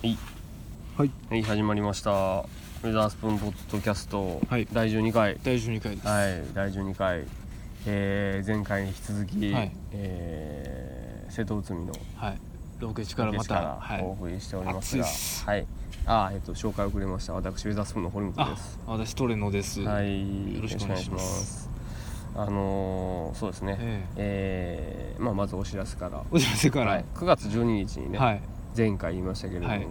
はい、はい。はい、始まりました。ウェザースプーンポッドキャスト、はい。第12回。第12回です。はい第12回、えー、前回に引き続き、はい。えー瀬戸内海のはい。ロケ地からまたお送りしておりますが、暑いはい。あーえっと紹介遅れました。私ウェザースプーンの堀本あです。私トレノです。はい。よろしくお願いします。あのーそうですね。ええ。ーまあ、まずお知らせから、お知らせから。はい、9月12日にね、はい前回言いましたけれども、はい。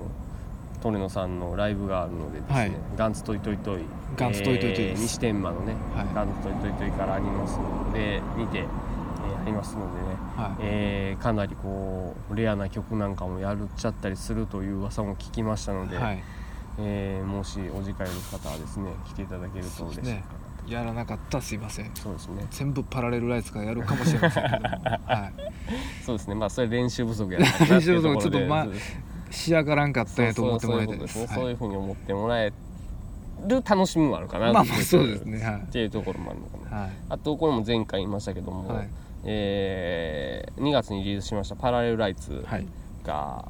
トレノさんのライブがあるのでですね、はい。ガンツトイトイトイ。ガンツトイトイトイです。えー西天満のね、はい。ガンツトイトイトイからありますのでにて、えーありますのでね、はい。えーかなりこうレアな曲なんかもやるっちゃったりするという噂も聞きましたので、はい。えーもしお時間ある方はですね来ていただけると嬉しいかなです。ねやらなかったらすいません。そうですね。全部パラレルライツからやるかもしれませんけども。はい。そうですね。まあそれ練習不足やったかな練習不足ちょっとまあ仕上がらんかったんやと思ってもらいたいです。そういうはい。ふうに思ってもらえる楽しみもあるかなまあまあそうですね。はい。っていうところもあるのかな。はい。あとこれも前回言いましたけども、はい。えー2月にリリースしました「パラレルライツはい」が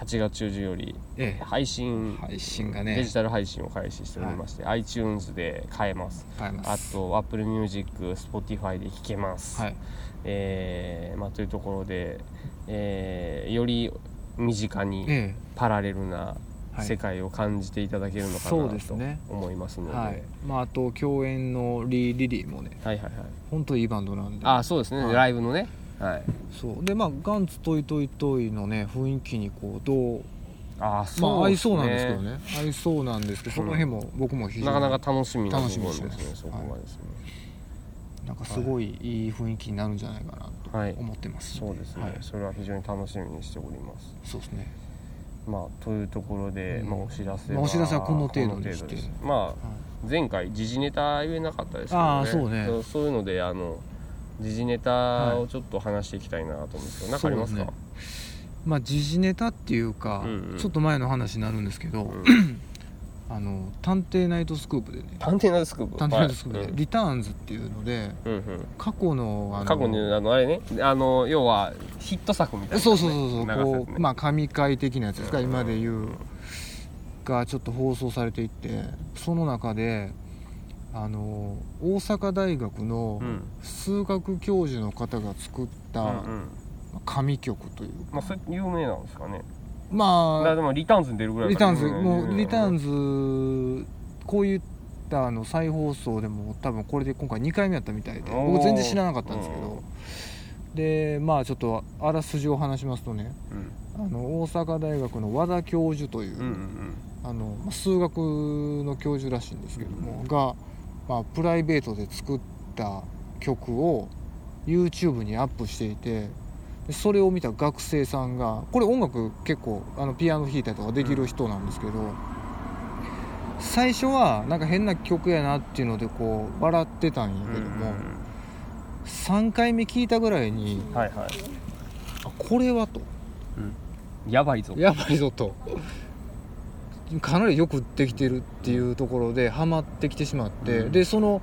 8月中旬よりええ。配信、配信がね。デジタル配信を開始しておりまして、iTunes で買えます。買えます。あと Apple Music、Spotify で聴けます、はい。えーまあ、というところで、えーより身近にえパラレルなはい。世界を感じていただけるのかなと思いますので、えはい。まああと共演のリー・リリーもねはいはいはい。本当いいバンドなんで。あそうですね、はい。ライブのねはい。そう。でまあガンツトイトイトイのね雰囲気にこうどうあまあ合いそうなんですけどね。合いそうなんですけどその辺も僕も非常になかなか楽しみな部分ですね。楽しみにしてますそこはですね、なんかすごいいい雰囲気になるんじゃないかなはい。と思ってます、そうですね、はい。それは非常に楽しみにしております。そうですね。まあというところで、うん。まあ、お知らせまあお知らせはこの程度にして。まあ前回時事ネタ言えなかったですけど、ね、あーそうね。そうそういうのであの時事ネタをちょっと話していきたいなと思うんですけど、なんかありますか？そうまあ時事ネタっていうか、うんうん。ちょっと前の話になるんですけど、うん。あの探偵ナイトスクープでね。探偵ナイトスクープ。探偵ナイトスクープで、はい。リターンズっていうのでうんうん。過去のあの過去にあのあれね。あの要はヒット作みたいなね、そうそうそうそう。ね。こうまあ神回的なやつですか、うん今で言う。がちょっと放送されていってその中であの大阪大学のうん。数学教授の方が作ったうんうん。神曲というまあそれ有名なんですかね。まあでもリターンズに出るぐらいリターンズもうリターンズズこういったあの再放送でも多分これで今回2回目やったみたいで僕全然知らなかったんですけど。でまあちょっとあらすじを話しますとね。うん。あの大阪大学の和田教授という、うんうん。あのまあ数学の教授らしいんですけども、が、まあ、プライベートで作った曲を YouTube にアップしていてでそれを見た学生さんがこれ音楽結構あのピアノ弾いたりとかできる人なんですけど、最初はなんか変な曲やなっていうのでこう笑ってたんやうんけども、3回目聞いたぐらいにはいはい。あこれはと。やばいぞ。やばいぞとかなりよくできてるっていうところでハマってきてしまって、うん。でその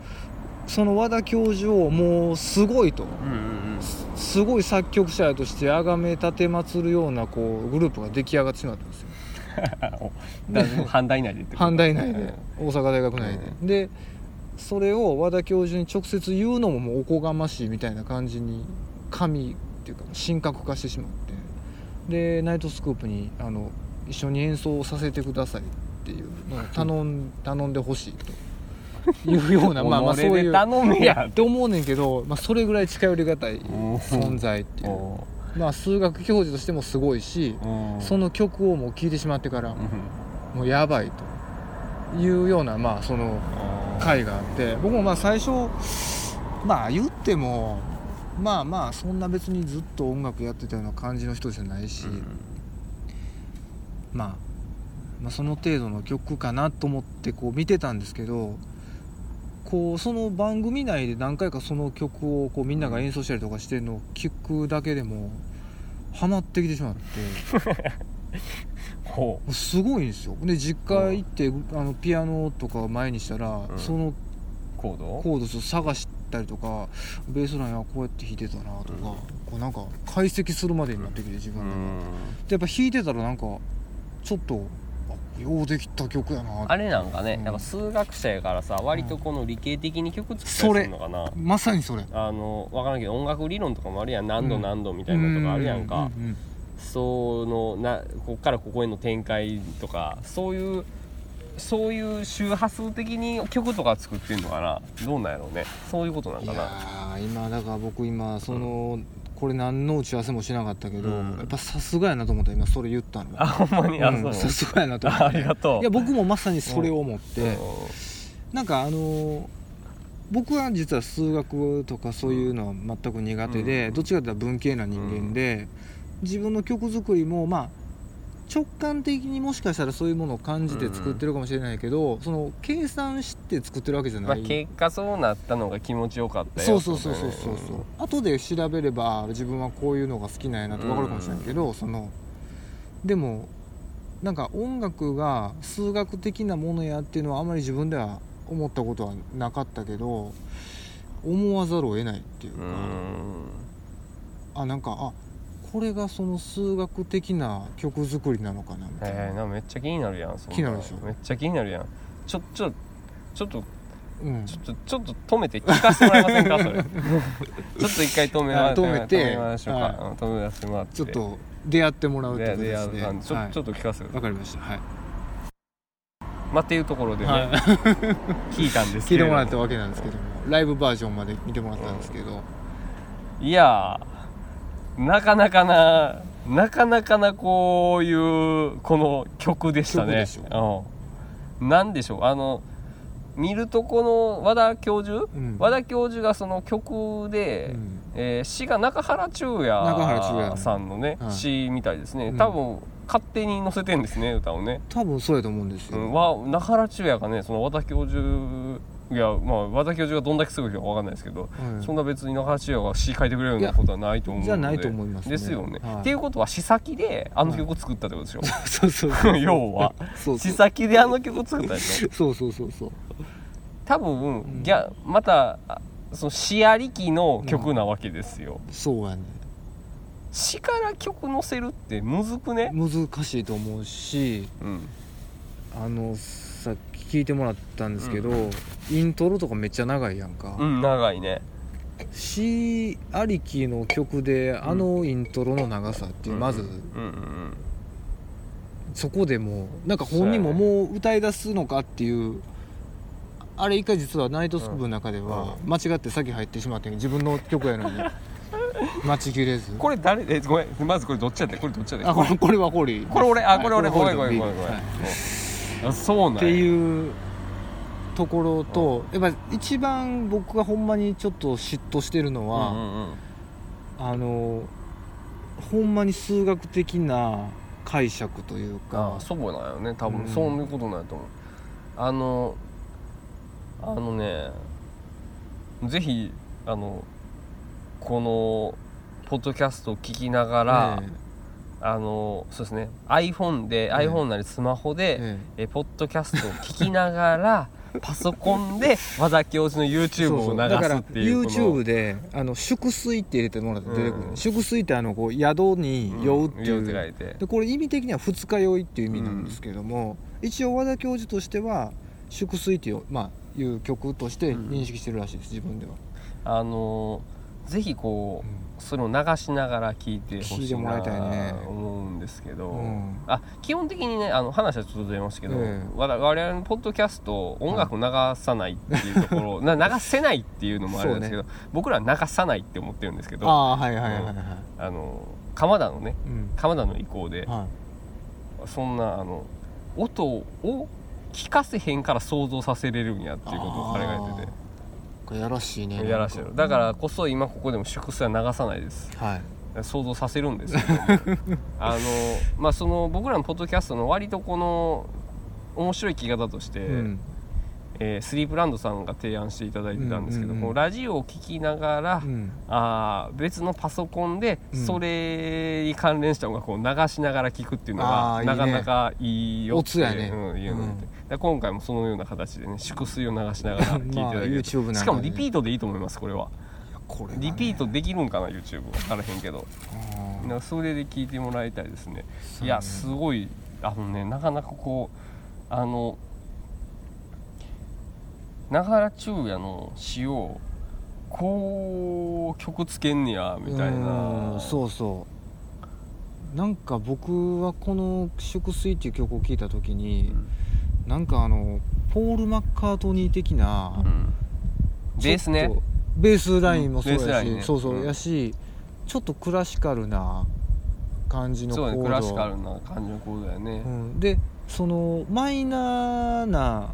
その和田教授をもうすごいと。うんうんすごい作曲者として崇め立てまつるようなこうグループが出来上がってしまったんですよ。う んだから阪大内でってこと。阪大内で大阪大学内で、でそれを和田教授に直接言うのももうおこがましいみたいな感じに神っていうか神格化してしまって。でナイトスクープにあの一緒に演奏させてくださいっていうのを頼ん頼んでほしいというような まあまあ己そういうで頼めいややって思うねんけど、まあ、それぐらい近寄りがたい存在っていう。おまあ数学教授としてもすごいしーその曲をもう聴いてしまってからうん。もうやばいというようなまあその回があって僕もまあ最初まあ言ってもまあまあそんな別にずっと音楽やってたような感じの人じゃないし、まあ、まあその程度の曲かなと思ってこう見てたんですけどこうその番組内で何回かその曲をこうみんなが演奏したりとかしてるのを聞くだけでもハマってきてしまって。ほすごいんですよ。で実家行って、あのピアノとか前にしたら、うん。そのうコードコードちょっと探したりとかベースラインはこうやって弾いてたなとか、こうなんか解析するまでになってきて自う分で,、ん。でやっぱ弾いてたらなんかちょっとあようできた曲やな。あれなんかね、うん。やっぱ数学者やからさ割とこの理系的に曲作ったりするのかな、まさにそれ。あの分からんけど音楽理論とかもあるやん。何度何度みたいなのとかあるやんか、ううん。そのなこっからここへの展開とかそういうそういう周波数的に曲とか作ってんのかな。どうなんやろうね。そういうことなんいかな。やー今だから僕今その、これ何の打ち合わせもしなかったけど、うん。やっぱさすがやなと思った今それ言ったの。あほんまに？あ、うんさすがやなと思って。あありがとう。いや僕もまさにそれを思って、うん。なんかあのー僕は実は数学とかそういうのは全く苦手で、うん。どっちかというと文系な人間で、自分の曲作りもまあ直感的にもしかしたらそういうものを感じて作ってるかもしれないけど、その計算して作ってるわけじゃまあ、ない、結果そうなったのが気持ちよかったよそうそうそうそうそうそう。後で調べれば自分はこういうのが好きなんやなって分かるかもしれないけど、そのでもなんか音楽が数学的なものやっていうのはあまり自分では思ったことはなかったけど思わざるを得ないっていうか、うん。あなんかあこれがその数学的な曲作りなのかなみたいな、えー、なめっちゃ気になるやんそんな。気になるでしょ？めっちゃ気になるやん。ちょちょちょっとうん。ちょっとちょっと止めて聞かせてもらえませんかそれ。ちょっと一回止めまあ止めて。止めましょうか、はい。うん止めさせてもらって。ちょっと出会ってもらうってで。ことですねちょ,、はい。ちょっと聞かせてわかりました。はい、いまあっていうところでね、はい。聞いたんです聞けれども。いてもらったわけなんですけども。ライブバージョンまで見てもらったんですけど、いやーなかなかななかなかなこういうこの曲でしたね。曲でしう。ん、なんでしょう。あの見るとこの和田教授、うん。和田教授がその曲で、うん。えー詩が中原中也也さんのね、はい。詩みたいですね。うん。多分勝手に載せてんですね歌をね、多分そうやと思うんですよ、うん、わ中原中也がねその和田教授いやまあ和田教授がどんだけすごいかわかんないですけど、はいそんな別に中原中也が詩書いてくれるようなことはないと思うので。じゃないと思いますね。ですよね、はい。っていうことは詩先であの曲作ったってことでしょ、そうそうそう 要は。そうそう。詩先であの曲作ったでしょ。そうそうそうそう。多分、ん。ギャまたあその詩ありきの曲なわけですよ、そうやね。詩から曲載せるってむずくね？難しいと思うしうん。あのさっき聞いてもらったんですけど、うイントロとかめっちゃ長いやんか、うん長いね。詩ありきの曲であのイントロの長さっていう、まず。うんうんそこでもうなんか本人ももう歌い出すのかっていうあれ一回実はナイトスクープの中では間違って先入ってしまってん自分の曲やのに。待ちきれず。これ誰？えごめん。まずこれどっちやってこれどっちやってあこれこれはホーリー。これ俺？あこれ俺。はい。ごめんごめんごめんごめん。はいあそうなんや。っていうところとやっぱ一番僕がほんまにちょっと嫉妬してるのは、うんうんうん。あのほんまに数学的な解釈というか。あそうなんよね。多分、うん。そういうことなんやと思う。あのあのねぜひあのこのポッドキャストを聞きながら、えあのそうですね。iPhone で、え iPhone なりスマホで、ええ。ポッドキャストを聞きながら パソコンで和田教授の YouTube そうそうを流すっていうこの。YouTube であの粛水って入れてもらって出てくる、うん粛水ってあのこう宿に酔うっていう、ん酔って書いて。でこれ意味的には二日酔いっていう意味なんですけども、一応和田教授としては粛水っていう,、まあ、いう曲として認識してるらしいです、自分では、あのぜひこう、それを流しながら聞いてほしい聞いてもらいたいね。な思うんですけど、うん。あ基本的にねあの話はちょっと出ましたけど、ええ。我々のポッドキャスト音楽を流さないっていうところ、な流せないっていうのもあるんですけど、僕らは流さないって思ってるんですけどあああはいはいはいはい、の鎌田のねうん。鎌田の意向ではそんなあの音を聞かせへんから想像させれるんやっていうことを彼が言ってて。これやらしいねやらしてるだからこそ今ここでも粛清は流さないです。はい。想像させるんですけど。あのまあその僕らのポッドキャストの割とこの面白い聞き方として、うんえースリープランドさんが提案していただいてたんですけど、うんうラジオを聞きながら、うん。あー別のパソコンでうんそれに関連した音楽を流しながら聞くっていうのが、あーいいね。なかなかいいよっていうので、うん。今回もそのような形でね粛水を流しながら聞いていただける、まあ YouTube なんかでね。しかもリピートでいいと思いますこれは。これがね。リピートできるんかな YouTube 分からへんけど。あなんかそれで聞いてもらいたいですね。ーいやすごい。あのねなかなかこうあの長原中也の詩をこう曲つけんねやみたいな。うんそうそう。なんか僕はこの「祝水」っていう曲を聴いた時に、なんかあのポール・マッカートニー的な、うん。ベースね。ベースラインもそうやし、うんね。そうそう、うんやしちょっとクラシカルな感じのコード。そうねクラシカルな感じのコードだよね、うん、でそのマイナーな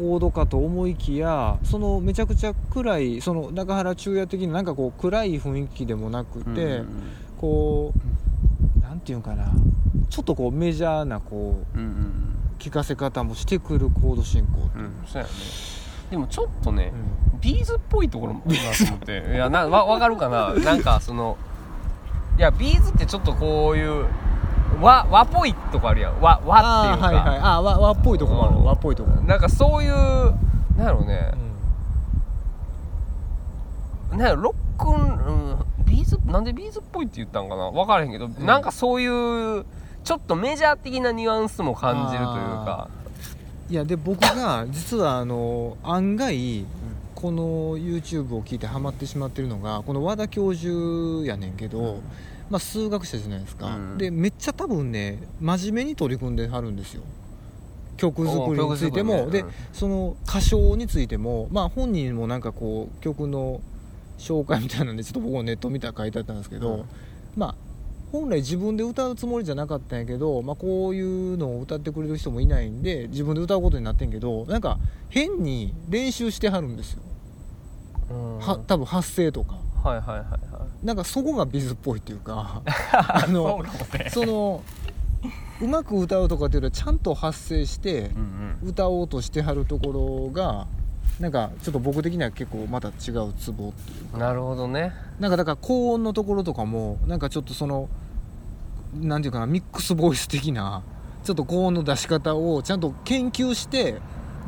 コードかと思いきやそのめちゃくちゃ暗いその中原中也的ななんかこう暗い雰囲気でもなくて、うんこうなんていうんかなちょっとこうメジャーなこううんうん聞かせ方もしてくるコード進行、う。んうんそうやね。でもちょっとねう、ん。 B'z っぽいところもあるなと思って。いやなわわかるかな？なんかそのいや B'z ってちょっとこういう和和っぽいとこあるやん。和和っていうか、あーはいはい。あー和和っぽいとこもある。うん。和っぽいとこも。なんかそういうなんやろうね。う、ん。なんやろロックン、うん、 B'z なんで B'z っぽいって言ったんかな。分からへんけど、ん。なんかそういうちょっとメジャー的なニュアンスも感じるというか。いやで僕が実はあの案外この YouTube を聞いてハマってしまってるのがこの和田教授やねんけど、まあ、数学者じゃないですか、うん。でめっちゃ多分ね真面目に取り組んではるんですよ。曲作りについても、ね。うん。その歌唱についてもまあ本人もなんかこう曲の紹介みたいなんでちょっと僕もネット見たら書いてあったんですけど、うん。まあ本来自分で歌うつもりじゃなかったんやけど、まあ、こういうのを歌ってくれる人もいないんで自分で歌うことになってんけどなんか変に練習してはるんですよ、うん。は多分発声とか。はいはいはいはいなんかそこがビズっぽいっていうか あのそうね。そのうまく歌うとかっていうよりはちゃんと発声して歌おうとしてはるところがなんかちょっと僕的には結構また違うツボっていうか。なるほどね。なんかだから高音のところとかもなんかちょっとそのなんていうかなミックスボイス的なちょっと高音の出し方をちゃんと研究して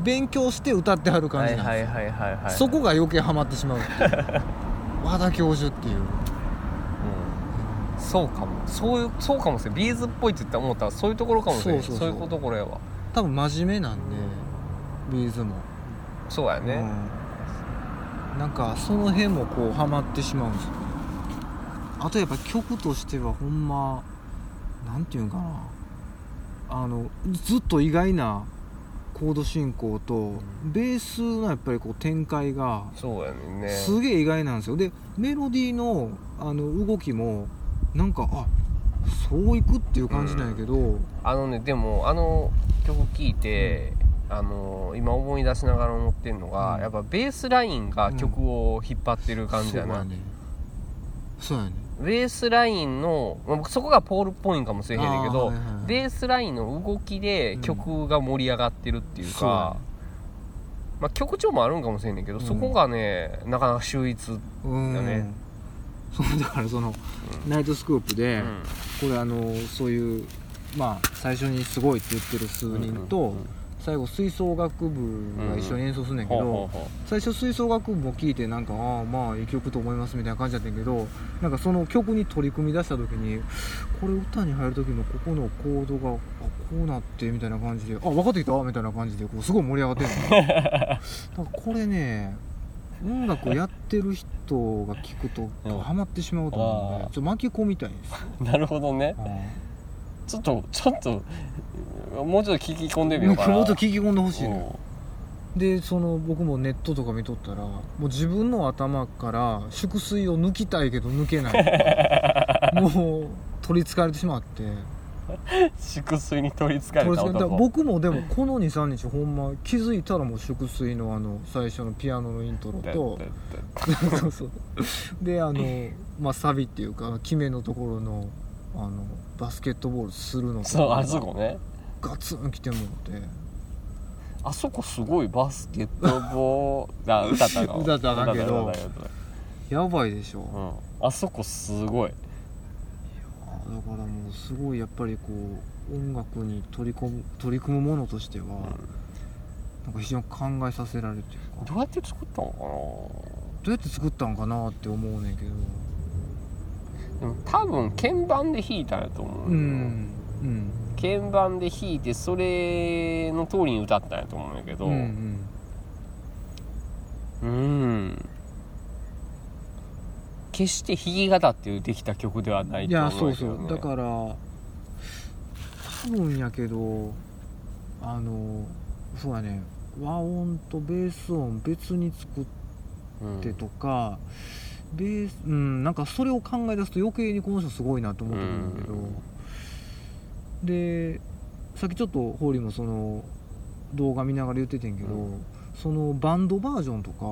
勉強して歌ってはる感はいじなんですよ、はいはいはいはい。そこが余計ハマってしまうっていう 和田教授っていう。うん。そうかも。そういうそうかもしれん。ビーズっぽいって言ったら思ったらそういうところかもしれん。そうそういうところやわ。多分真面目なんでビーズも。そうやね、うん、なんかその辺もこうハマってしまうんですよね。あとやっぱ曲としてはほんまなんていうんかな。あのずっと意外なコード進行とベースのやっぱりこう展開がそうやねんね。すげえ意外なんですよ。でメロディーのあの動きもなんかあそういくっていう感じなんやけど、あのねでもあの曲聴いて、あの今思い出しながら思ってるのが、うん。やっぱベースラインが曲を引っ張ってる感じやな、そうやねそうやねベースラインのまあ僕そこがポールっぽいんかもしれへんねんけど、はいはいはい。ベースラインの動きで曲が盛り上がってるっていうそうや。か、まあ、曲調もあるんかもしれんねんけど、うん。そこがねなかなか秀逸、うん。だねそうだからその、ナイトスクープで、うん。これあのそういうまあ最初にすごいって言ってる数人と、うんうんうん最後吹奏楽部が一緒に演奏するんだけど、最初吹奏楽部も聴いてなんかああまあいい曲と思いますみたいな感じだったんやけどなんかその曲に取り組み出した時にこれ歌に入る時のここのコードがあこうなってみたいな感じであ分かってきた？みたいな感じでこうすごい盛り上がってるの だからこれね音楽をやってる人が聞くとうんハマってしまうと思うんでちょっと巻き込みたいんですよ。う なるほどねちょっとちょっともうちょっと聞き込んでみようかな。もっと聞き込んでほしいのようん。でその僕もネットとか見とったらもう自分の頭から粛水を抜きたいけど抜けない。もう取りつかれてしまって。粛水に取りつかれた男。僕もでもこの23日ほんま気づいたらもう粛水のあの最初のピアノのイントロと そうそう。であの、まあ、サビっていうか決めのところのあのバスケットボールするのそうあそこね。ガツン来てもって。あそこすごいバスケットボールあ歌ったの。歌ったんけど。やばいでしょ、たうん。あそこすごい。だからもうすごいやっぱりこう音楽に取り込む取り組むものとしては、なんか非常に考えさせられるというかどうやって作ったのかどうやって作ったん。かなって思うねんけどなでも多分鍵盤で弾いたんやと思う、うん。うん。鍵盤で弾いてそれの通りに歌ったんやと思うんやけど。うん。うんうん決して弾き語ってできた曲ではないいと思やそうそう。だから多分やけどあのそうやね。和音とベース音別に作っうんてとか、ベースうんなんかそれを考え出すと余計にこの人すごいなと思ってくるんだけど、でさっきちょっとホーリーもその動画見ながら言っててんけど、うん。そのバンドバージョンとか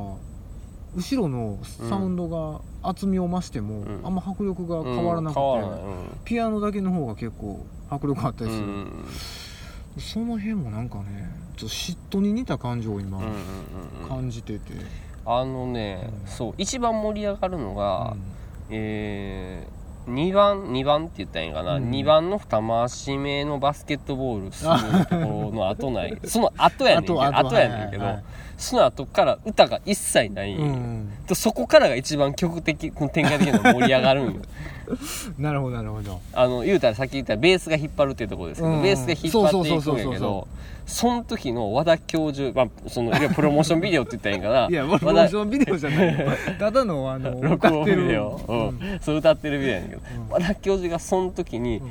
後ろのサウンドが厚みを増しても、うん。あんま迫力が変わらなくて、ピアノだけの方が結構迫力あったりする、その辺もなんかねちょっと嫉妬に似た感情を今感じてて、あのね、うん。そう一番盛り上がるのが、うん。えー、2番2番って言ったらいいんかな、うん。2番の二回し目のバスケットボールするところの後ない。その後やねんけどあと後やねんけど、はいはい。その後から歌が一切ない、うん。でそこからが一番曲的展開的に盛り上がるんよ。なるほどなるほど。あの言うたらさっき言ったベースが引っ張るっていうところですけど、うん。ベースで引っ張っていくんやそうそうそうそうそけどその時の和田教授、まあ、そのいわゆるプロモーションビデオって言ったらいいんかな。いやプロモーションビデオじゃないよ。ただのあの 録音ビ歌ってるデオ、うん。そう歌ってるビデオやねんけど、うん。和田教授がその時に、うん。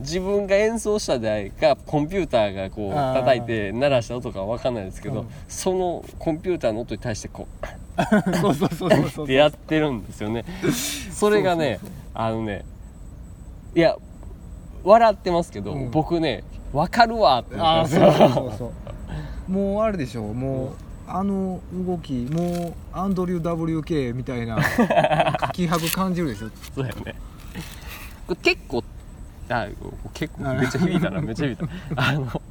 自分が演奏した台かコンピューターがこう叩いて鳴らした音かわかんないですけど、うん。そのコンピューターの音に対してこう そうそうそうそうそう ってやってるんですよね。それがねあのねいや笑ってますけど、うん。僕ね分かるわってああそうそうそうそう。もうあれでしょもう、あの動きもうアンドリュー WK みたいな 気迫感じるでしょ。そうやね。これ結構あ結構めっちゃ響いたなめっちゃ響いた。あの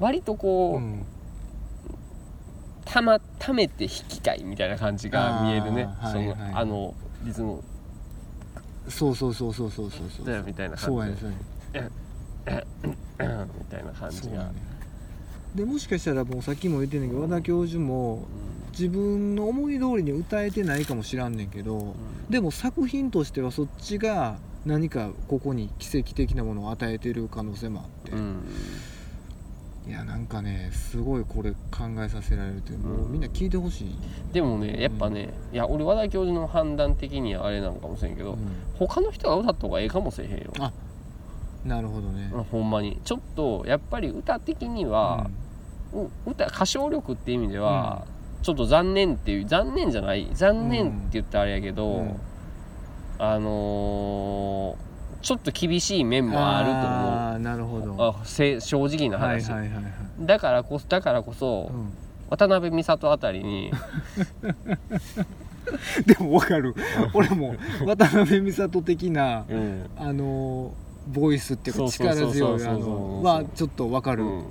割とこう、うん。たまためて弾きたいみたいな感じが見えるね。その、はい。はいあのリズム。そうそうそうそうそうそうそう。だよみたいな感じそうやねそうやね。うんみたいな感じが、ね。でもしかしたらもうさっきも言ってんねんけど和田教授も自分の思い通りに歌えてないかもしらんねんけど、うん。でも作品としてはそっちが何かここに奇跡的なものを与えてる可能性もあって、うん。いやなんかねすごいこれ考えさせられる。というもうみんな聞いてほしい、でもねやっぱね、いや俺和田教授の判断的にはあれなのかもしれんけど、うん。他の人が歌った方がええかもしれへんよ、あなるほどね、うんほんまに。ちょっとやっぱり歌的には、う歌歌唱力って意味では、ちょっと残念っていう残念じゃない残念って言ったらあれやけど、うん。あのーちょっと厳しい面もあると思う。ああなるほど。あせ正直な話、はいはいはいはい、だからこそだからこそ、うん。渡辺美里あたりに でも分かる。俺も渡辺美里的なうん、あのボイスっていうか力強いあのはちょっと分かる、うん、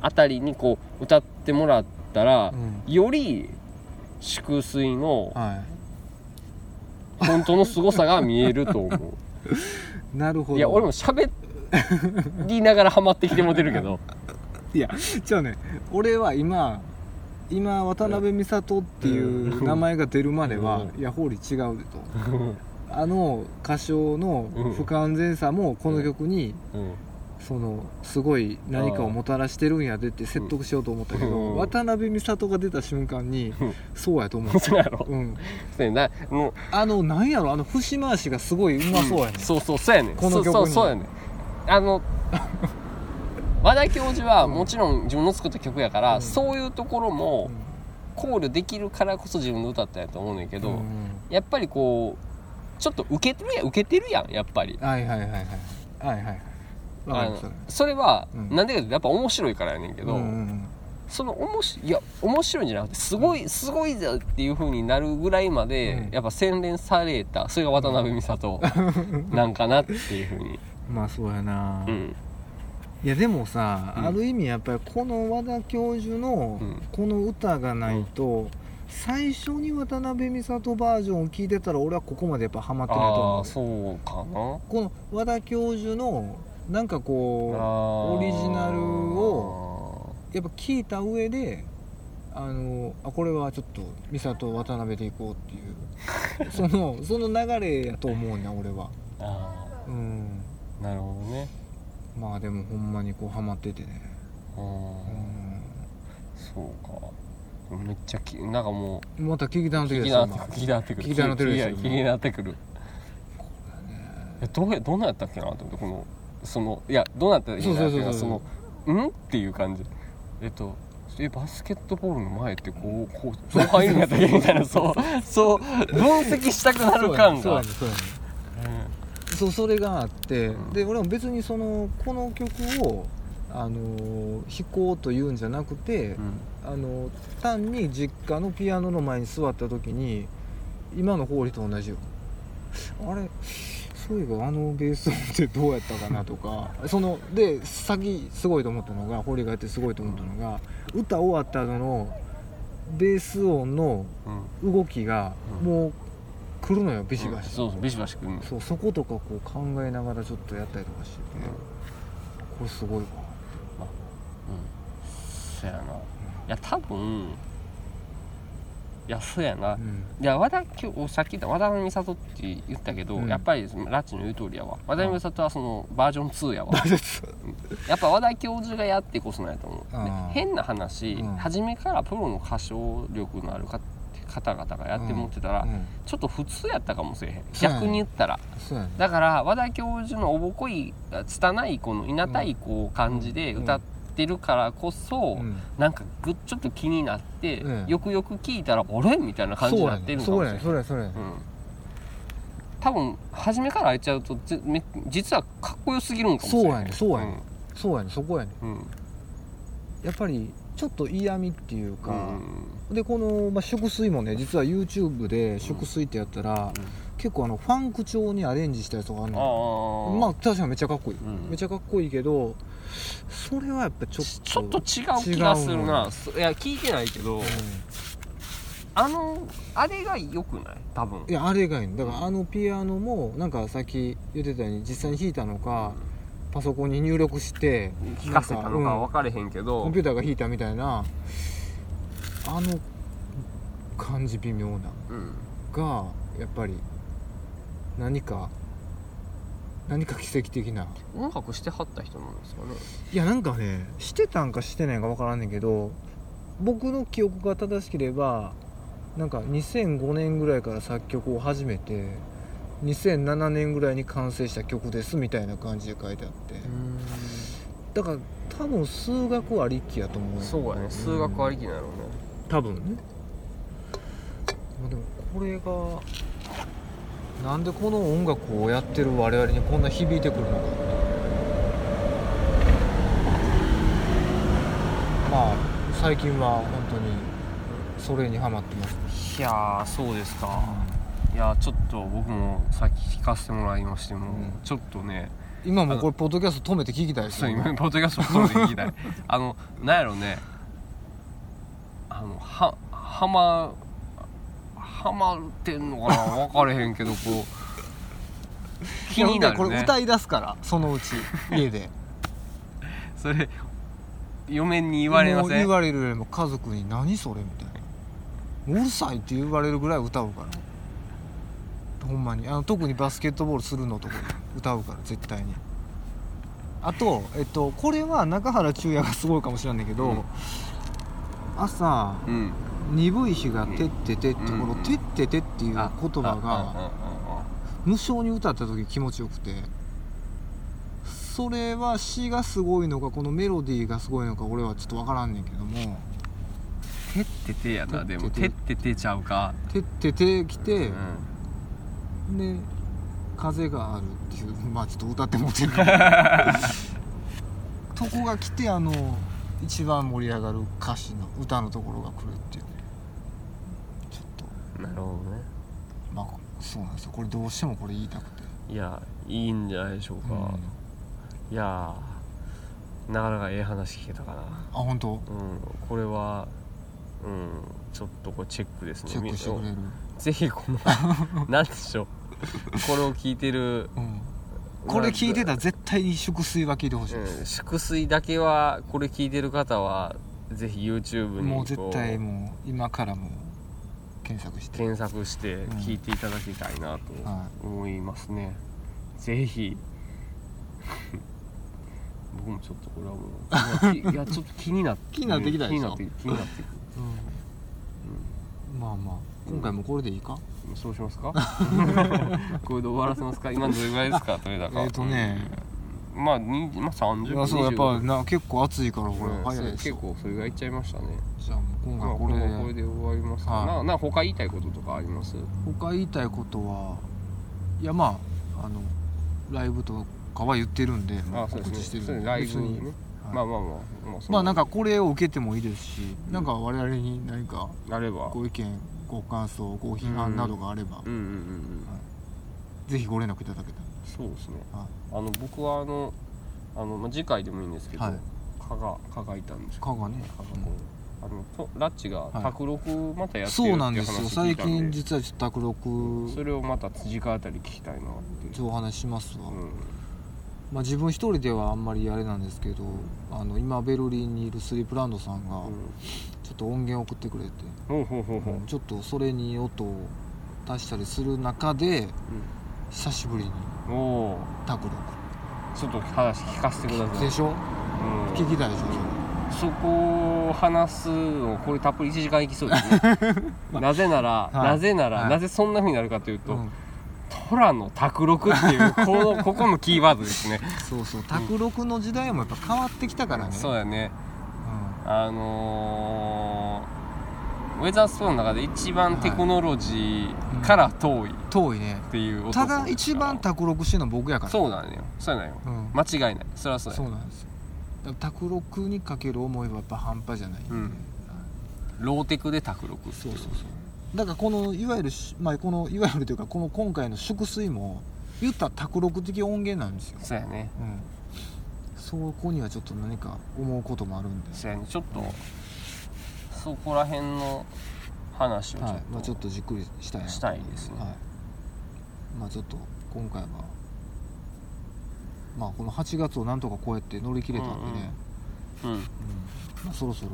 あたりにこう歌ってもらったら、うん。より粛水のは本当の凄さが見えると思う。い なるほど。いや俺も喋りながらハマってきてもてるけど。いやじゃあね俺は今今渡辺美里っていう名前が出るまでは、うん。いや法理違うでとあの歌唱の不完全さもこの曲にうん。そのすごい何かをもたらしてるんやでって説得しようと思ったけど、うん。渡辺美里が出た瞬間にうん。そうやと思うそうやろ。うん、そうやな。もう。あのなんやろ？あの節回しがすごいうまそうやね、そうそうそうやねん。この曲に。そうそうそうやねん。あの 和田教授はもちろん自分の作った曲やから、うん。そういうところうもん考慮できるからこそ自分で歌ったんやと思うねんけど、うん。やっぱりこうちょっと受けてるやん受けてるやんやっぱり。はいはいはいはい。はいはいはい。あのそれは、うん。なんでかってやっぱ面白いからやねんけど、うんうんその面白いいや面白いんじゃなくてすごいすごいぜっていう風になるぐらいまで、うん。やっぱ洗練されたそれが渡辺美里なんかなっていう風に、まあそうやな、うん。いやでもさ、うん。ある意味やっぱりこの和田教授のうん。この歌がないと、最初に渡辺美里バージョンを聞いてたら俺はここまでやっぱハマってないとあ思うあそうかな。この和田教授のなんかこオリジナルをうやっぱ聞いた上であのあこれはちょっと美里渡辺でいこうっていう。そのその流れやと思うね俺は。あうん。ーなるほどね。まあでもほんまにこうハマっててね、うん。そうかめっちゃきなんかもまた聞きたなってくる。気にな。ってくる。聞きたなってるでしょいや気になってくる。えどうやどんなったっけなと思ってこのそのいやどうなったらいいなっていうかそそうそう。のん？っていう感じ。えっとえバスケットボールの前ってこうこうどう入るんやったっけみたいな そうそう分析したくなる感が。そうやねそうやねそうそれがあって、うんで俺も別にそのこの曲をあのー弾こうというんじゃなくて、うん。あの単に実家のピアノの前に座った時に今のホーリーと同じよ。あれそういえばあのベース音ってどうやったかなとか そので先すごいと思ったのがホーリーがやってすごいと思ったのが歌終わった後のベース音のうん。動きがうん。もう来るのよビシバシ、そうそうビシバシくんのそうそことかこう考えながらちょっとやったりとかしてて、これすごいわ。うんそやな。いや多分いやそうやな、うん。いや和田今日さっき言った和田美里って言ったけど、うん。やっぱりラッチの言う通りやわ。和田美里はそのバージョン2やわ。やっぱ和田教授がやってこそなんやと思う。であー変な話、うん。初めからプロの歌唱力のあるか方々がやって持ってたら、うん。ちょっと普通やったかもしれへん。そうやね逆に言ったら。そうやねだから和田教授のおぼこい拙いこのいなたいこう感じで歌ってるからこそ、うん。なんかぐっちょっと気になって、うん。よくよく聞いたらあれ？みたいな感じになってるのかそうやもしれないねそれやそれやうん。多分初めから開いちゃうとぜめ実はかっこよすぎるんかもしれないそうやねそうやねそうやねそこやねうん。うん。やっぱりちょっと嫌味っていうか、うん。でこの、まあ、祝水もね実は YouTube で祝水ってやったら、結構あのファンク調にアレンジしたやつがあるあのあまあ確かにめっちゃかっこいい、うん。めっちゃかっこいいけどそれはやっぱちょっとちょっと違う気がするな。いや聞いてないけど、うあのあれが良くない？多分。んいやあれがいいの。だからあのピアノもなんかさっき言ってたように実際に弾いたのかパソコンに入力して聞かせたのかは分かれへんけど、コンピューターが弾いたみたいなあの感じ微妙なうん。がやっぱり何か何か奇跡的な。音楽してはった人なんですかね。いやなんかねしてたんかしてないんか分からんねんけど僕の記憶が正しければなんか2005年ぐらいから作曲を始めて2007年ぐらいに完成した曲ですみたいな感じで書いてあって。だから多分数学ありきやと思う。そうやね。数学ありきなのね。多分ね。まあでもこれがなんでこの音楽をやってる我々にこんな響いてくるのかまあ最近は本当にそれにハマってます。いやーそうですか。いやーちょっと僕もさっき聞かせてもらいましても、うん。ちょっとね今もこれポッドキャスト止めて聞きたいですそうよ今ポッドキャストそうで聞きたい。あのなんやろね。あのははまはまってんのかな分かれへんけどこう。気になるこれね歌い出すからそのうち家で。それ嫁に言われません？言われるよりも家族に「何それ?」みたいな「うるさい」って言われるぐらい歌うから。ほんまに。あの特にバスケットボールするのとか歌うから絶対に。あと、えっと、これは中原中也がすごいかもしれないけど、うん。朝うん鈍い日が「てってて」ってこのうん「てってて」っていう言あ葉があ無性に歌った時気持ちよくてそれは詩がすごいのかこのメロディーがすごいのか俺はちょっと分からんねんけどもてっててやなでもてってっててちゃうか「てってて」来てうん。で「風がある」っていうまあちょっと歌ってもってるとこ が来てあの一番盛り上がる歌詞の歌のところが来るっていうね。ちょっと。なるほどね。まあそうなんですよ。これどうしてもこれ言いたくて、いやいいんじゃないでしょうか、うん。いやーなかなかええ話聞けたかな。あ本当？うんこれはうんちょっとこれチェックですね。チェックしてくれる、ぜひこの なんでしょう。これを聞いてる、うん、これ聞いてたら絶対に祝水は聞いてほしいでうん、す、粛水だけはこれ聞いてる方はぜひ YouTube にもうこ絶対もう今からもう検索して。検索して聞いていただきたいなとは思いますね、ぜひ。僕もちょっとこれはもういやちょっと気になって 気になってきたでしょ。気になって気になってくる。まあまあ今回もこれでいいか、うんそうしますか？これで終わらせますか？今どれぐらいですか？取れ高。えっとね。うん。まあにまあ30いやそうやっぱ25な結構暑いからこれ。うん。早いですよ、結構それぐらいいっちゃいましたね。じゃあもう今まあこ回これで、れこれで終わりますか、はい。なな他言いたいこととかあります？他言いたいことはいやまああのライブとかは言ってるんでもうあそうですね。告知してるんで。そうですライブ別に。ね、はい。まあまあまあまあそまあなんかこれを受けてもいいですし、なんか我々に何かあれば。ご意見ご感想ご批判などがあれば、うん。うんうんうんぜひご連絡いただけたそうですね。ら、はい。あの僕はあのあの、まあ、次回でもいいんですけど、はい。蚊が蚊がいたんですよ。蚊がね。蚊がこうあのとラッチがはい。卓録またやってるそうなんですよ。最近実はちょっと卓録それをまた次回あたり聞きたいなってちょっとお話ししますわ、うんまあ、自分一人ではあんまりあれなんですけどあの今ベルリンにいるスリープランドさんがちょっと音源送ってくれて、ほうほうほうほう、ちょっとそれに音を足したりする中で久しぶりにうん、おお卓録ちょっと話聞かせてください。でしょ？うん。聞きたいでしょそこを話すのこれたっぷり1時間いきそうですね。なぜなら、はい。なぜなら、はい。なぜそんなふうになるかというと、うんトラの卓録っていうこのここのキーワードですね。そうそう卓録の時代もやっぱ変わってきたからね。そうやね。うあのー、ウェザースプーンの中で一番テクノロジーから遠い。っん、遠いね。ていう男。ただ一番卓録してるのは僕やから。そうなのよ。そうなのよ。うん。間違いない。それはそうや。そうなんですよ。卓録にかける思いはやっぱ半端じゃない、うん。ローテクで卓録そうそうそうだからこのいわゆるし、まあ、このいわゆるというかこの今回の粛水も言ったら卓録的音源なんですよ、そうやね。うん、そこにはちょっと何か思うこともあるんで、そうやね。ちょっとそこら辺の話をちょっと、はい。まあ、ちょっとじっくりしたいしたいですね。はい。まあちょっと今回はまあこの8月をなんとかこうやって乗り切れたんでね、うんうん。まあ、そろそろ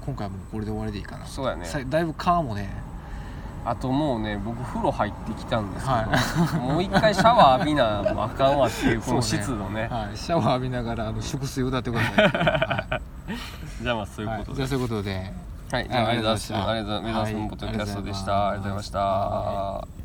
今回はもうこれで終わりでいいかな。そうやね。さだいぶ川もねあともうね僕風呂入ってきたんですけど、はもう一回シャワー浴びなあかんわっていうこの湿度ね。はい、シャワー浴びながらあの粛水歌ってください、は いじゃあまあそういうことで、はい。じゃあそういうことで。はい、じゃあ、ありがとうございました。はいありがとうございます。メダスのポッドキャストでした。ありがとうございました。